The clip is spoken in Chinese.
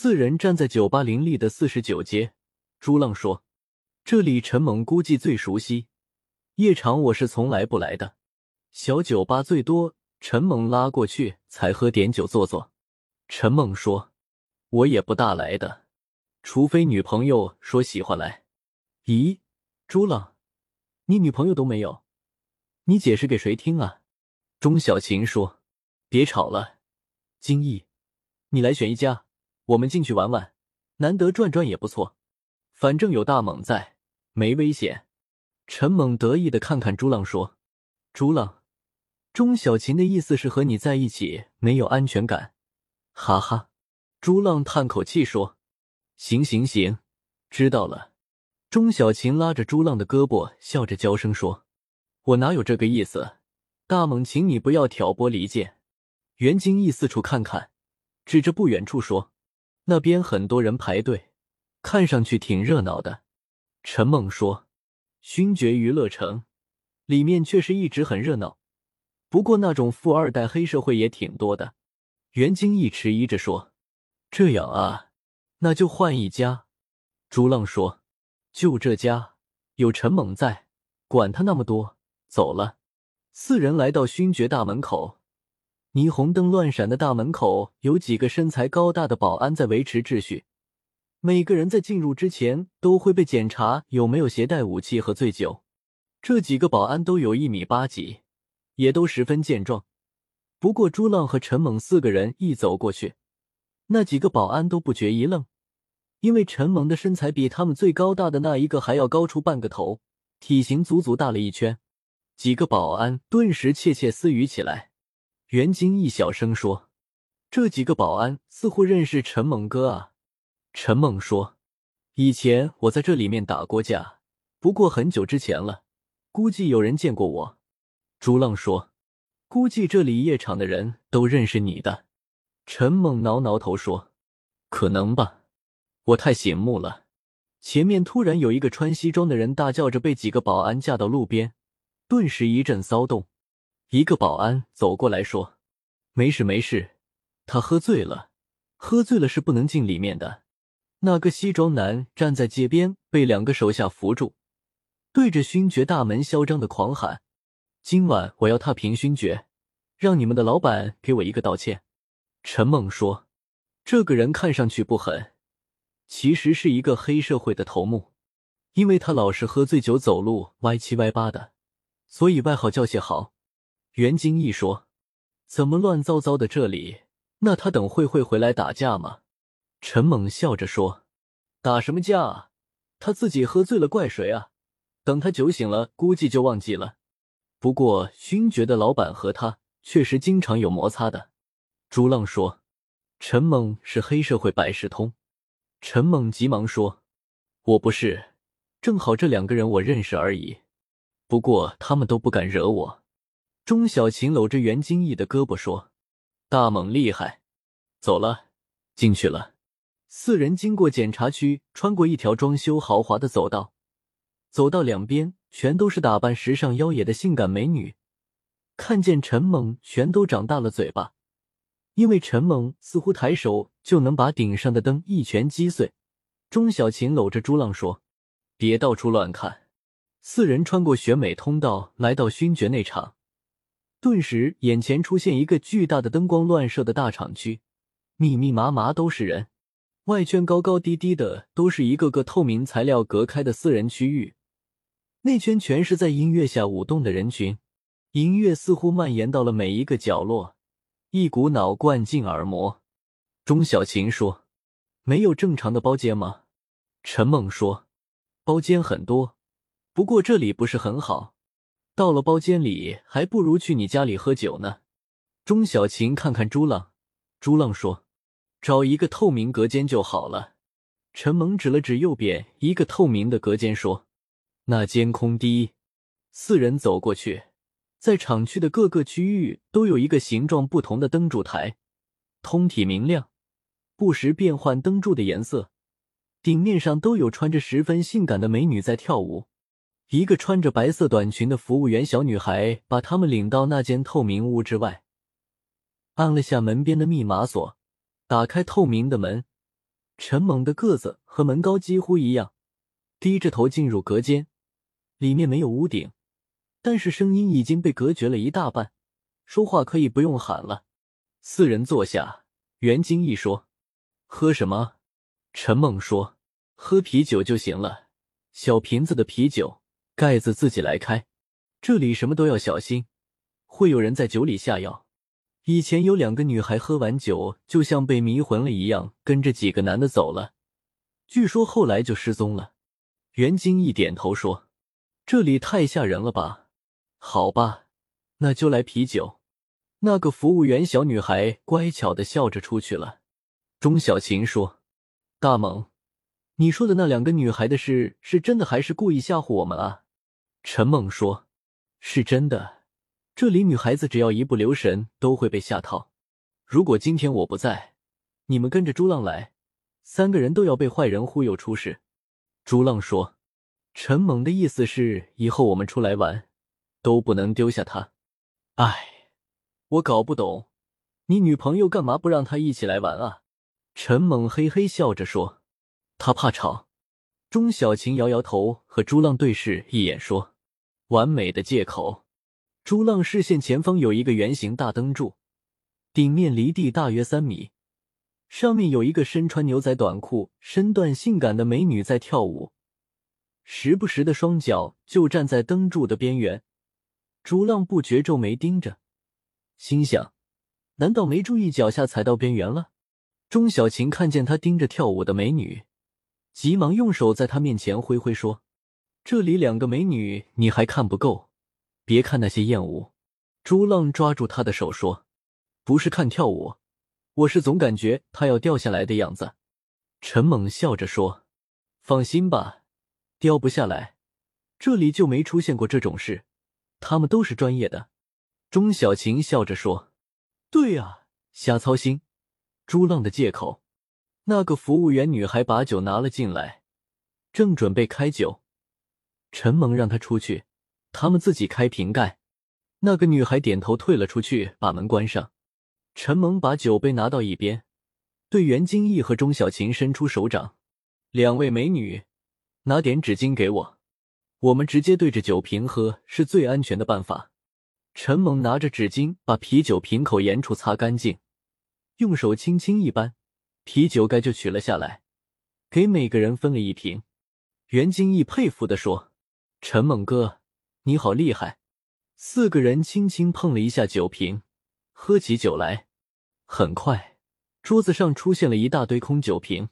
四人站在酒吧林立的四十九街。朱浪说：“这里陈猛估计最熟悉，夜场我是从来不来的，小酒吧最多陈猛拉过去才喝点酒坐坐。”陈猛说：“我也不大来的，除非女朋友说喜欢来。”咦，朱浪，你女朋友都没有，你解释给谁听啊？钟小琴说：“别吵了，金毅，你来选一家，我们进去玩玩，难得转转也不错。反正有大猛在，没危险。”陈猛得意的看看朱浪说：“朱浪，钟小琴的意思是和你在一起没有安全感。”哈哈，朱浪叹口气说：“行行行，知道了。”钟小琴拉着朱浪的胳膊，笑着娇声说：“我哪有这个意思？大猛，请你不要挑拨离间。”袁金义四处看看，指着不远处说：“那边很多人排队，看上去挺热闹的。”陈猛说：“勋爵娱乐城里面确实一直很热闹，不过那种富二代黑社会也挺多的。”袁金义迟疑着说：“这样啊，那就换一家。”朱浪说。就这家有陈猛在，管他那么多，走了。四人来到勋爵大门口，霓虹灯乱闪的大门口有几个身材高大的保安在维持秩序。每个人在进入之前都会被检查有没有携带武器和醉酒。这几个保安都有一米八几，也都十分健壮。不过朱浪和陈猛四个人一走过去，那几个保安都不觉一愣。因为陈猛的身材比他们最高大的那一个还要高出半个头，体型足足大了一圈。几个保安顿时窃窃私语起来。袁金义小声说：“这几个保安似乎认识陈猛哥啊。”陈猛说：“以前我在这里面打过架，不过很久之前了，估计有人见过我。”朱浪说：“估计这里夜场的人都认识你的。”陈猛挠挠头说：“可能吧。”我太醒目了！前面突然有一个穿西装的人大叫着，被几个保安架到路边，顿时一阵骚动。一个保安走过来说：“没事没事，他喝醉了，喝醉了是不能进里面的。”那个西装男站在街边，被两个手下扶住，对着勋爵大门嚣张的狂喊：“今晚我要踏平勋爵，让你们的老板给我一个道歉。”陈猛说：“这个人看上去不狠。”其实是一个黑社会的头目，因为他老是喝醉酒走路歪七歪八的，所以外号叫谢豪。袁金义说：“怎么乱糟糟的这里？那他等会会回来打架吗？”陈猛笑着说：“打什么架啊？他自己喝醉了怪谁啊？等他酒醒了，估计就忘记了。不过勋爵的老板和他确实经常有摩擦的。”朱浪说：“陈猛是黑社会百事通。”陈猛急忙说：“我不是，正好这两个人我认识而已。不过他们都不敢惹我。”钟小琴搂着袁金义的胳膊说：“大猛厉害，走了，进去了。”四人经过检查区，穿过一条装修豪华的走道，走到两边全都是打扮时尚妖冶的性感美女，看见陈猛，全都长大了嘴巴。因为陈猛似乎抬手就能把顶上的灯一拳击碎，钟小琴搂着朱浪说：“别到处乱看。”四人穿过选美通道，来到勋爵内场，顿时眼前出现一个巨大的灯光乱射的大厂区，密密麻麻都是人，外圈高高低低的都是一个个透明材料隔开的私人区域，内圈全是在音乐下舞动的人群，音乐似乎蔓延到了每一个角落。一股脑灌进耳膜。钟小琴说：“没有正常的包间吗？”陈梦说：“包间很多，不过这里不是很好。到了包间里，还不如去你家里喝酒呢。”钟小琴看看朱浪，朱浪说：“找一个透明隔间就好了。”陈猛指了指右边一个透明的隔间，说：“那间空低。”四人走过去。在厂区的各个区域都有一个形状不同的灯柱台，通体明亮，不时变换灯柱的颜色。顶面上都有穿着十分性感的美女在跳舞。一个穿着白色短裙的服务员小女孩把他们领到那间透明屋之外，按了下门边的密码锁，打开透明的门，陈猛的个子和门高几乎一样，低着头进入隔间，里面没有屋顶，但是声音已经被隔绝了一大半，说话可以不用喊了。四人坐下，袁金义说：“喝什么？”陈猛说：“喝啤酒就行了，小瓶子的啤酒，盖子自己来开。这里什么都要小心，会有人在酒里下药。以前有两个女孩喝完酒，就像被迷魂了一样，跟着几个男的走了。据说后来就失踪了。”袁晶一点头说：“这里太吓人了吧？好吧，那就来啤酒。”那个服务员小女孩乖巧的笑着出去了。钟小琴说。大猛，你说的那两个女孩的事是真的还是故意吓唬我们啊？陈猛说：“是真的，这里女孩子只要一不留神都会被吓套。如果今天我不在，你们跟着朱浪来，三个人都要被坏人忽悠出事。”朱浪说：“陈猛的意思是以后我们出来玩都不能丢下他。”哎，我搞不懂，你女朋友干嘛不让他一起来玩啊？陈猛嘿嘿笑着说：“他怕吵。”钟小琴摇摇头，和朱浪对视一眼，说：“完美的借口。”朱浪视线前方有一个圆形大灯柱，顶面离地大约三米，上面有一个身穿牛仔短裤、身段性感的美女在跳舞，时不时的双脚就站在灯柱的边缘。朱浪不觉皱眉盯着，心想：难道没注意脚下踩到边缘了？钟小琴看见他盯着跳舞的美女，急忙用手在她面前挥挥说：“这里两个美女，你还看不够？别看那些艳舞。”朱浪抓住他的手说：“不是看跳舞，我是总感觉他要掉下来的样子。”陈猛笑着说：“放心吧，掉不下来。这里就没出现过这种事，他们都是专业的。”钟小琴笑着说：“对啊，瞎操心。”朱浪的借口，那个服务员女孩把酒拿了进来，正准备开酒，陈萌让她出去，他们自己开瓶盖。那个女孩点头退了出去，把门关上。陈萌把酒杯拿到一边，对袁金义和钟小琴伸出手掌：“两位美女，拿点纸巾给我，我们直接对着酒瓶喝是最安全的办法。”陈猛拿着纸巾把啤酒瓶口沿处擦干净。用手轻轻一扳，啤酒盖就取了下来，给每个人分了一瓶。袁金义佩服的说：“陈猛哥，你好厉害！”四个人轻轻碰了一下酒瓶，喝起酒来。很快，桌子上出现了一大堆空酒瓶。